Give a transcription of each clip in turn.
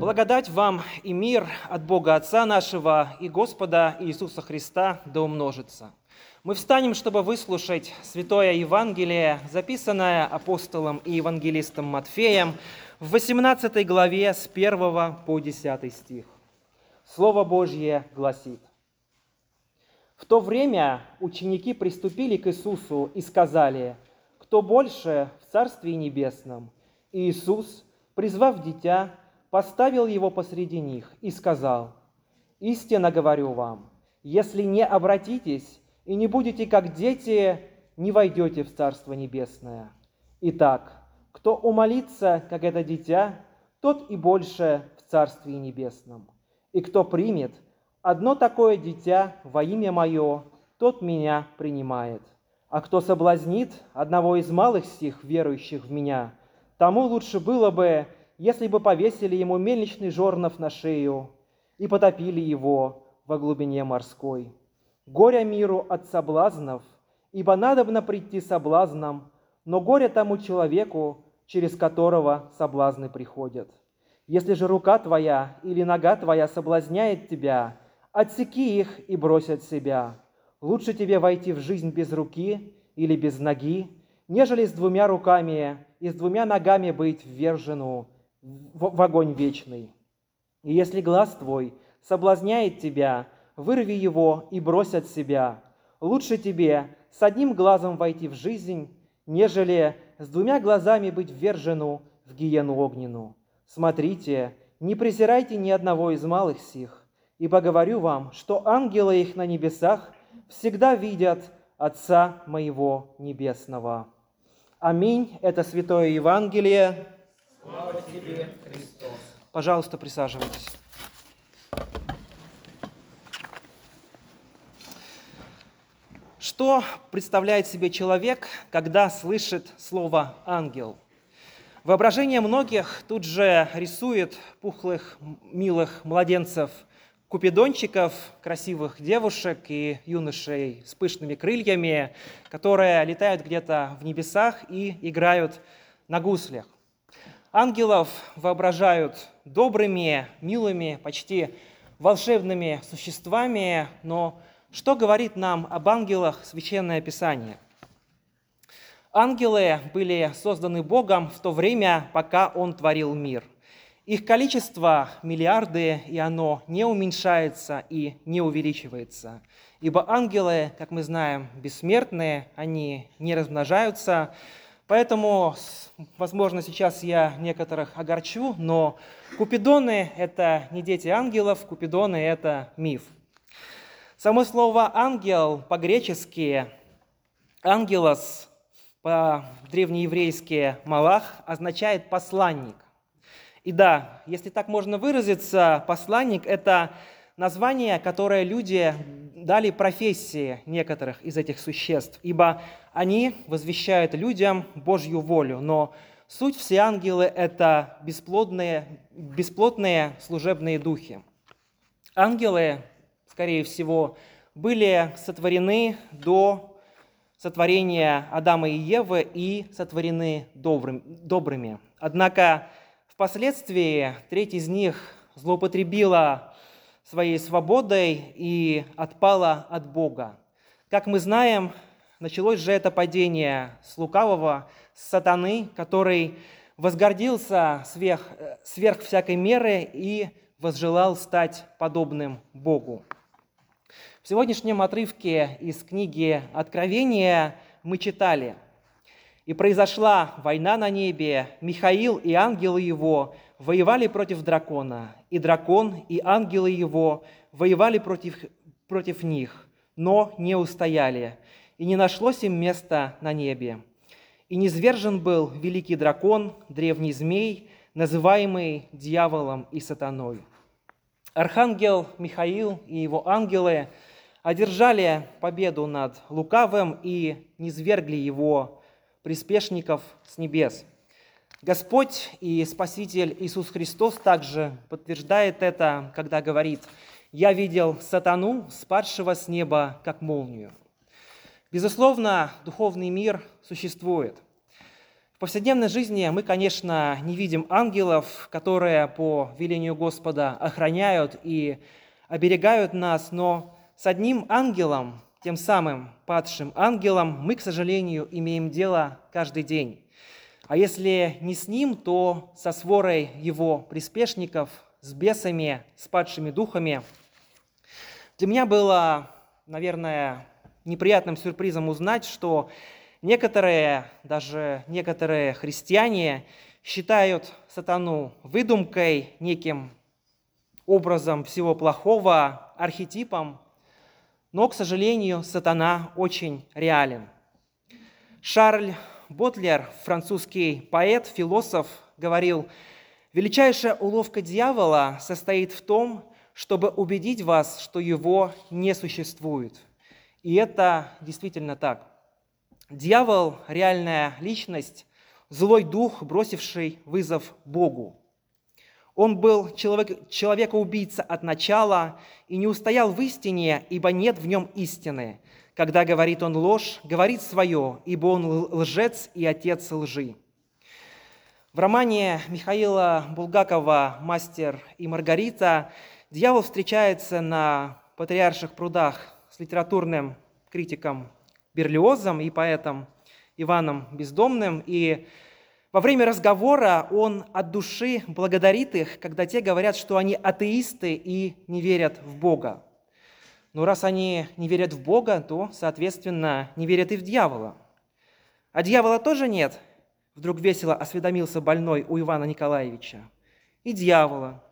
Благодать вам и мир от Бога Отца нашего и Господа Иисуса Христа да умножится. Мы встанем, чтобы выслушать Святое Евангелие, записанное апостолом и евангелистом Матфеем в 18 главе с 1 по 10 стих. Слово Божье гласит. В то время ученики приступили к Иисусу и сказали, «Кто больше в Царстве Небесном?» Иисус, призвав дитя, поставил его посреди них и сказал, «Истинно говорю вам, если не обратитесь и не будете как дети, не войдете в Царство Небесное. Итак, кто умолится, как это дитя, тот и больше в Царстве Небесном. И кто примет одно такое дитя во имя Мое, тот меня принимает. А кто соблазнит одного из малых сих, верующих в Меня, тому лучше было бы, если бы повесили ему мельничный жорнов на шею и потопили его во глубине морской. Горе миру от соблазнов, ибо надобно прийти соблазном, но горе тому человеку, через которого соблазны приходят. Если же рука твоя или нога твоя соблазняет тебя, отсеки их и брось от себя. Лучше тебе войти в жизнь без руки или без ноги, нежели с двумя руками и с двумя ногами быть ввержену в огонь вечный. И если глаз твой соблазняет тебя, вырви его и брось от себя. Лучше тебе с одним глазом войти в жизнь, нежели с двумя глазами быть ввержену в гиену огненную. Смотрите, не презирайте ни одного из малых сих, ибо говорю вам, что ангелы их на небесах всегда видят Отца моего Небесного. Аминь. Это Святое Евангелие. Слава тебе, Христос. Пожалуйста, присаживайтесь. Что представляет себе человек, когда слышит слово «ангел»? Воображение многих тут же рисует пухлых, милых младенцев, купидончиков, красивых девушек и юношей с пышными крыльями, которые летают где-то в небесах и играют на гуслях. Ангелов воображают добрыми, милыми, почти волшебными существами, но что говорит нам об ангелах Священное Писание? Ангелы были созданы Богом в то время, пока Он творил мир. Их количество – миллиарды, и оно не уменьшается и не увеличивается. Ибо ангелы, как мы знаем, бессмертные, они не размножаются, Поэтому, возможно, сейчас я некоторых огорчу, но купидоны – это не дети ангелов, купидоны – это миф. Само слово «ангел» по-гречески «ангелос» по-древнееврейски «малах» означает «посланник». И да, если так можно выразиться, посланник – это название, которое люди дали профессии некоторых из этих существ, ибо они возвещают людям Божью волю, но суть все ангелы – это бесплодные, бесплотные служебные духи. Ангелы, скорее всего, были сотворены до сотворения Адама и Евы и сотворены добрыми. Однако впоследствии треть из них злоупотребила своей свободой и отпала от Бога. Как мы знаем, началось же это падение с лукавого, с сатаны, который возгордился сверх, сверх всякой меры и возжелал стать подобным Богу. В сегодняшнем отрывке из книги Откровения мы читали «И произошла война на небе, Михаил и ангелы его воевали против дракона, и дракон и ангелы его воевали против, против них, но не устояли, и не нашлось им места на небе. И низвержен был великий дракон, древний змей, называемый дьяволом и сатаной. Архангел Михаил и его ангелы одержали победу над лукавым и низвергли его приспешников с небес – Господь и Спаситель Иисус Христос также подтверждает это, когда говорит, «Я видел сатану, спадшего с неба, как молнию». Безусловно, духовный мир существует. В повседневной жизни мы, конечно, не видим ангелов, которые по велению Господа охраняют и оберегают нас, но с одним ангелом, тем самым падшим ангелом, мы, к сожалению, имеем дело каждый день. А если не с ним, то со сворой его приспешников, с бесами, с падшими духами. Для меня было, наверное, неприятным сюрпризом узнать, что некоторые, даже некоторые христиане считают сатану выдумкой, неким образом всего плохого, архетипом, но, к сожалению, сатана очень реален. Шарль Ботлер, французский поэт, философ, говорил, «Величайшая уловка дьявола состоит в том, чтобы убедить вас, что его не существует». И это действительно так. Дьявол – реальная личность, злой дух, бросивший вызов Богу. Он был человек, человека-убийца от начала и не устоял в истине, ибо нет в нем истины. Когда говорит он ложь, говорит свое, ибо он лжец и отец лжи. В романе Михаила Булгакова «Мастер и Маргарита» дьявол встречается на патриарших прудах с литературным критиком Берлиозом и поэтом Иваном Бездомным. И во время разговора он от души благодарит их, когда те говорят, что они атеисты и не верят в Бога. Но раз они не верят в Бога, то, соответственно, не верят и в дьявола. А дьявола тоже нет, вдруг весело осведомился больной у Ивана Николаевича. И дьявола.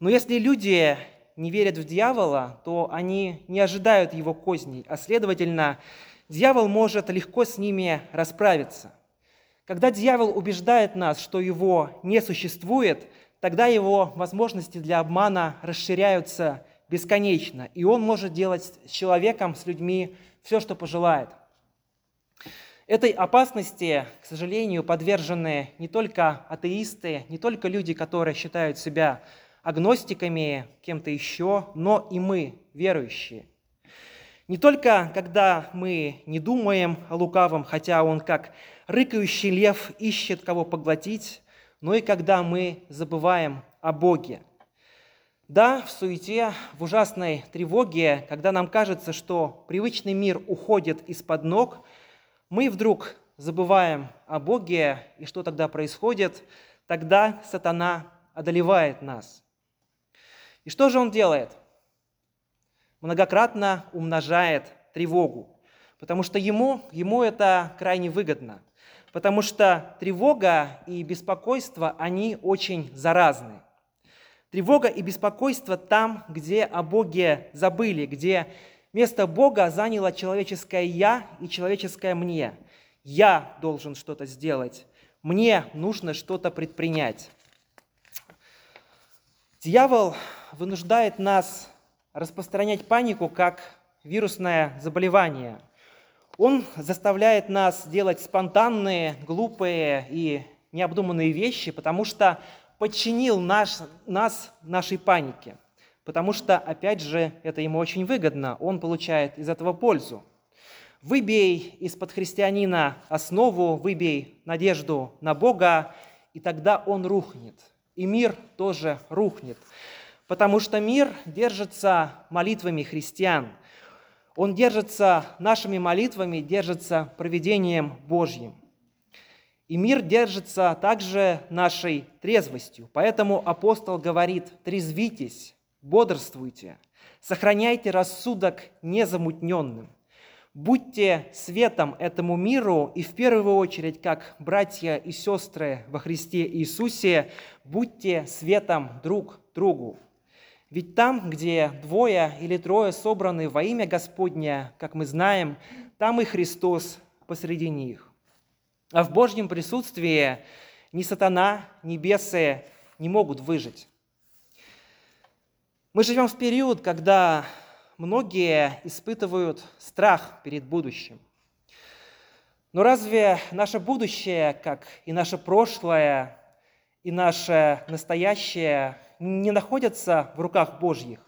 Но если люди не верят в дьявола, то они не ожидают его козней, а следовательно, дьявол может легко с ними расправиться. Когда дьявол убеждает нас, что его не существует, тогда его возможности для обмана расширяются бесконечно, и он может делать с человеком, с людьми все, что пожелает. Этой опасности, к сожалению, подвержены не только атеисты, не только люди, которые считают себя агностиками, кем-то еще, но и мы, верующие. Не только когда мы не думаем о лукавом, хотя он как рыкающий лев ищет кого поглотить, но и когда мы забываем о Боге. Да, в суете, в ужасной тревоге, когда нам кажется, что привычный мир уходит из-под ног, мы вдруг забываем о Боге, и что тогда происходит? Тогда сатана одолевает нас – и что же он делает? Многократно умножает тревогу, потому что ему, ему это крайне выгодно, потому что тревога и беспокойство, они очень заразны. Тревога и беспокойство там, где о Боге забыли, где место Бога заняло человеческое «я» и человеческое «мне». Я должен что-то сделать, мне нужно что-то предпринять. Дьявол вынуждает нас распространять панику как вирусное заболевание. Он заставляет нас делать спонтанные, глупые и необдуманные вещи, потому что подчинил наш, нас нашей панике. Потому что, опять же, это ему очень выгодно, он получает из этого пользу. Выбей из-под христианина основу, выбей надежду на Бога, и тогда он рухнет – и мир тоже рухнет. Потому что мир держится молитвами христиан. Он держится нашими молитвами, держится проведением Божьим. И мир держится также нашей трезвостью. Поэтому апостол говорит, трезвитесь, бодрствуйте, сохраняйте рассудок незамутненным. Будьте светом этому миру и в первую очередь, как братья и сестры во Христе Иисусе, будьте светом друг другу. Ведь там, где двое или трое собраны во имя Господня, как мы знаем, там и Христос посреди них. А в Божьем присутствии ни сатана, ни бесы не могут выжить. Мы живем в период, когда многие испытывают страх перед будущим. Но разве наше будущее, как и наше прошлое, и наше настоящее не находятся в руках Божьих?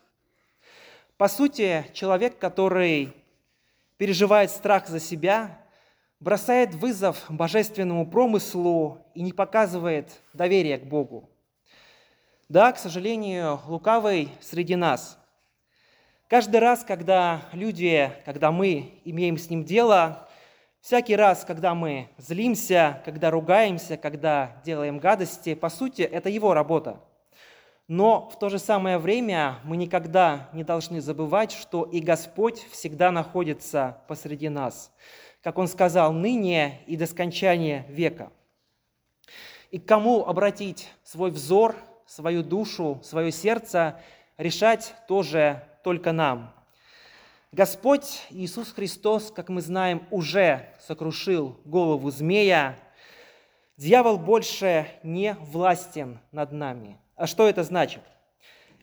По сути, человек, который переживает страх за себя, бросает вызов божественному промыслу и не показывает доверия к Богу. Да, к сожалению, лукавый среди нас. Каждый раз, когда люди, когда мы имеем с ним дело, всякий раз, когда мы злимся, когда ругаемся, когда делаем гадости, по сути, это его работа. Но в то же самое время мы никогда не должны забывать, что и Господь всегда находится посреди нас, как Он сказал, ныне и до скончания века. И к кому обратить свой взор – свою душу, свое сердце решать тоже только нам. Господь Иисус Христос, как мы знаем, уже сокрушил голову змея. Дьявол больше не властен над нами. А что это значит?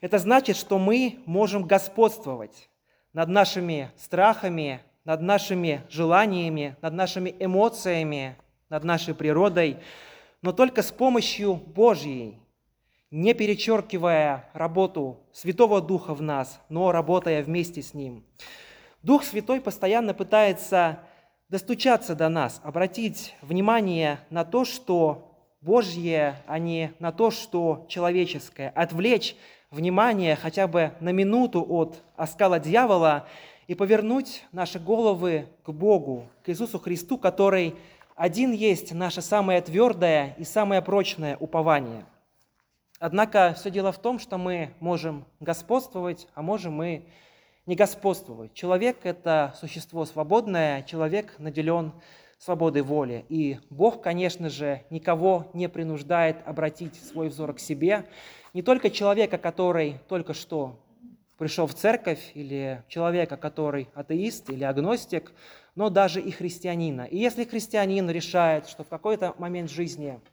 Это значит, что мы можем господствовать над нашими страхами, над нашими желаниями, над нашими эмоциями, над нашей природой, но только с помощью Божьей, не перечеркивая работу Святого Духа в нас, но работая вместе с Ним. Дух Святой постоянно пытается достучаться до нас, обратить внимание на то, что Божье, а не на то, что человеческое, отвлечь внимание хотя бы на минуту от оскала дьявола и повернуть наши головы к Богу, к Иисусу Христу, который один есть наше самое твердое и самое прочное упование – Однако все дело в том, что мы можем господствовать, а можем мы не господствовать. Человек – это существо свободное, человек наделен свободой воли. И Бог, конечно же, никого не принуждает обратить свой взор к себе. Не только человека, который только что пришел в церковь, или человека, который атеист или агностик, но даже и христианина. И если христианин решает, что в какой-то момент жизни –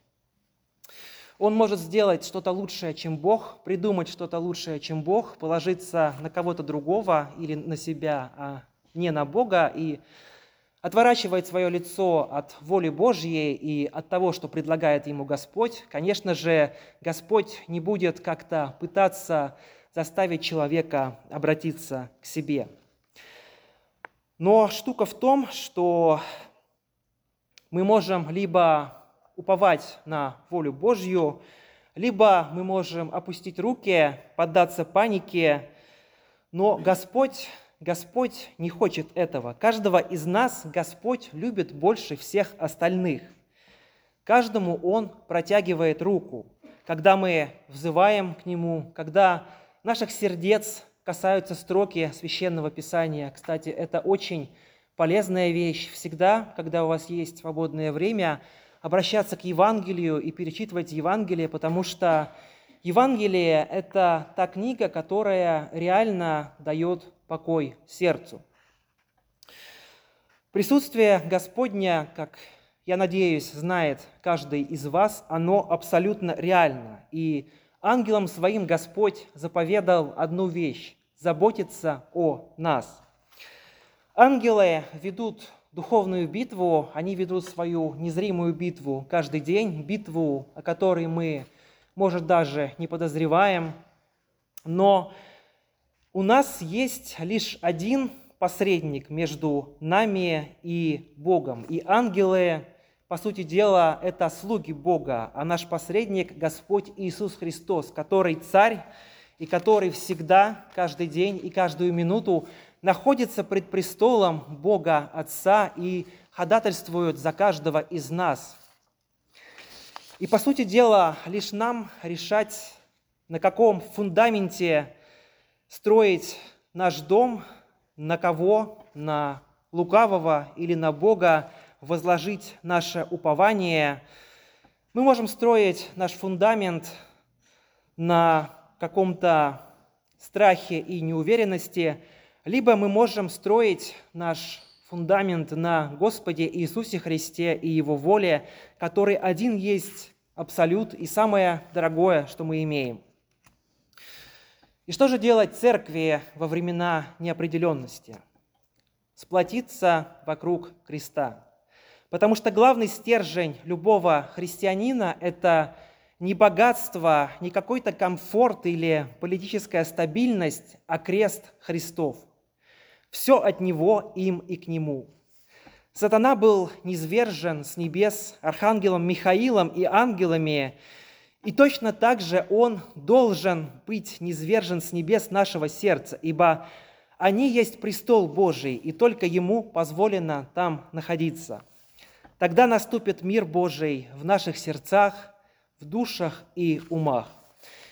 он может сделать что-то лучшее, чем Бог, придумать что-то лучшее, чем Бог, положиться на кого-то другого или на себя, а не на Бога, и отворачивать свое лицо от воли Божьей и от того, что предлагает ему Господь. Конечно же, Господь не будет как-то пытаться заставить человека обратиться к себе. Но штука в том, что мы можем либо уповать на волю Божью, либо мы можем опустить руки, поддаться панике, но Господь, Господь не хочет этого. Каждого из нас Господь любит больше всех остальных. Каждому Он протягивает руку, когда мы взываем к Нему, когда наших сердец касаются строки Священного Писания. Кстати, это очень полезная вещь. Всегда, когда у вас есть свободное время – обращаться к Евангелию и перечитывать Евангелие, потому что Евангелие – это та книга, которая реально дает покой сердцу. Присутствие Господня, как я надеюсь, знает каждый из вас, оно абсолютно реально. И ангелам своим Господь заповедал одну вещь – заботиться о нас. Ангелы ведут духовную битву, они ведут свою незримую битву каждый день, битву, о которой мы, может, даже не подозреваем. Но у нас есть лишь один посредник между нами и Богом. И ангелы, по сути дела, это слуги Бога, а наш посредник – Господь Иисус Христос, который царь и который всегда, каждый день и каждую минуту находится пред престолом Бога Отца и ходатайствует за каждого из нас. И, по сути дела, лишь нам решать, на каком фундаменте строить наш дом, на кого, на лукавого или на Бога возложить наше упование. Мы можем строить наш фундамент на каком-то страхе и неуверенности – либо мы можем строить наш фундамент на Господе Иисусе Христе и Его воле, который один есть абсолют и самое дорогое, что мы имеем. И что же делать церкви во времена неопределенности? Сплотиться вокруг креста. Потому что главный стержень любого христианина – это не богатство, не какой-то комфорт или политическая стабильность, а крест Христов – все от Него, им и к Нему. Сатана был низвержен с небес архангелом Михаилом и ангелами, и точно так же он должен быть низвержен с небес нашего сердца, ибо они есть престол Божий, и только ему позволено там находиться. Тогда наступит мир Божий в наших сердцах, в душах и умах.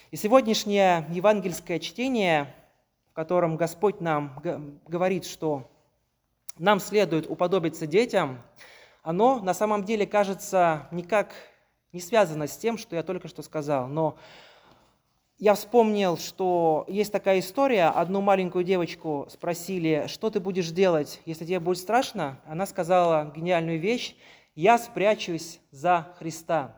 И сегодняшнее евангельское чтение, в котором Господь нам говорит, что нам следует уподобиться детям, оно на самом деле кажется никак не связано с тем, что я только что сказал. Но я вспомнил, что есть такая история. Одну маленькую девочку спросили, что ты будешь делать, если тебе будет страшно. Она сказала гениальную вещь, я спрячусь за Христа.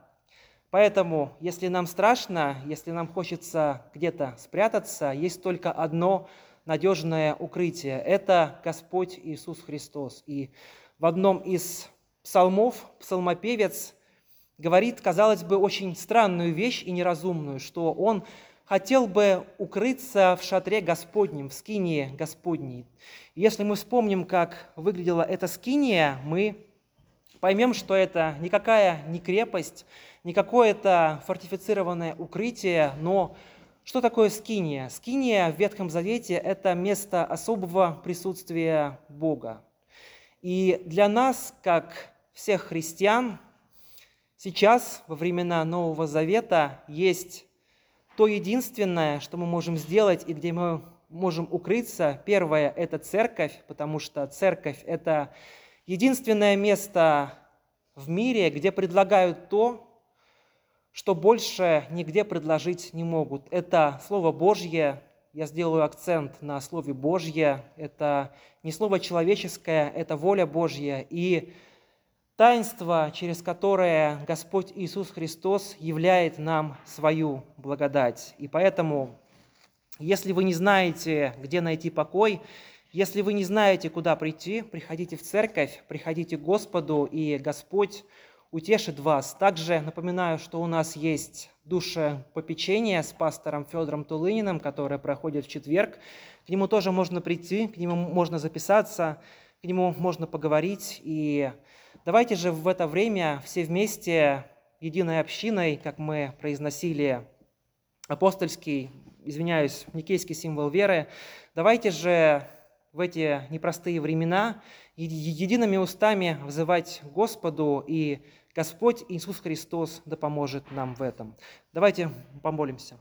Поэтому, если нам страшно, если нам хочется где-то спрятаться, есть только одно надежное укрытие. Это Господь Иисус Христос. И в одном из псалмов псалмопевец говорит, казалось бы, очень странную вещь и неразумную, что он хотел бы укрыться в шатре Господнем, в скинии Господней. Если мы вспомним, как выглядела эта скиния, мы поймем, что это никакая не крепость, не какое-то фортифицированное укрытие, но что такое скиния? Скиния в Ветхом Завете – это место особого присутствия Бога. И для нас, как всех христиан, сейчас, во времена Нового Завета, есть то единственное, что мы можем сделать и где мы можем укрыться. Первое – это церковь, потому что церковь – это единственное место в мире, где предлагают то, что больше нигде предложить не могут. Это Слово Божье, я сделаю акцент на Слове Божье, это не Слово человеческое, это воля Божья и таинство, через которое Господь Иисус Христос являет нам свою благодать. И поэтому, если вы не знаете, где найти покой, если вы не знаете, куда прийти, приходите в церковь, приходите к Господу, и Господь утешит вас. Также напоминаю, что у нас есть душепопечение с пастором Федором Тулыниным, которое проходит в четверг. К нему тоже можно прийти, к нему можно записаться, к нему можно поговорить. И давайте же в это время все вместе, единой общиной, как мы произносили апостольский, извиняюсь, никейский символ веры, давайте же в эти непростые времена едиными устами взывать Господу, и Господь Иисус Христос да поможет нам в этом. Давайте помолимся.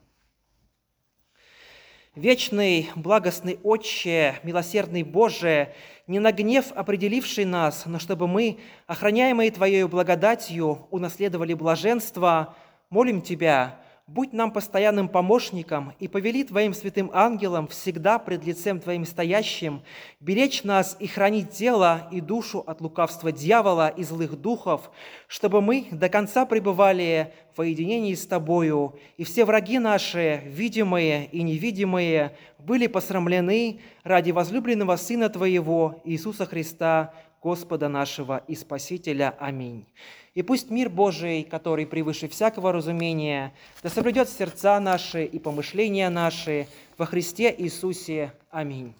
Вечный, благостный Отче, милосердный Боже, не на гнев определивший нас, но чтобы мы, охраняемые Твоей благодатью, унаследовали блаженство, молим Тебя, Будь нам постоянным помощником и повели Твоим святым ангелам всегда пред лицем Твоим стоящим, беречь нас и хранить тело и душу от лукавства дьявола и злых духов, чтобы мы до конца пребывали в единении с Тобою, и все враги наши, видимые и невидимые, были посрамлены ради возлюбленного Сына Твоего, Иисуса Христа, Господа нашего и Спасителя. Аминь. И пусть мир Божий, который превыше всякого разумения, да соблюдет сердца наши и помышления наши во Христе Иисусе. Аминь.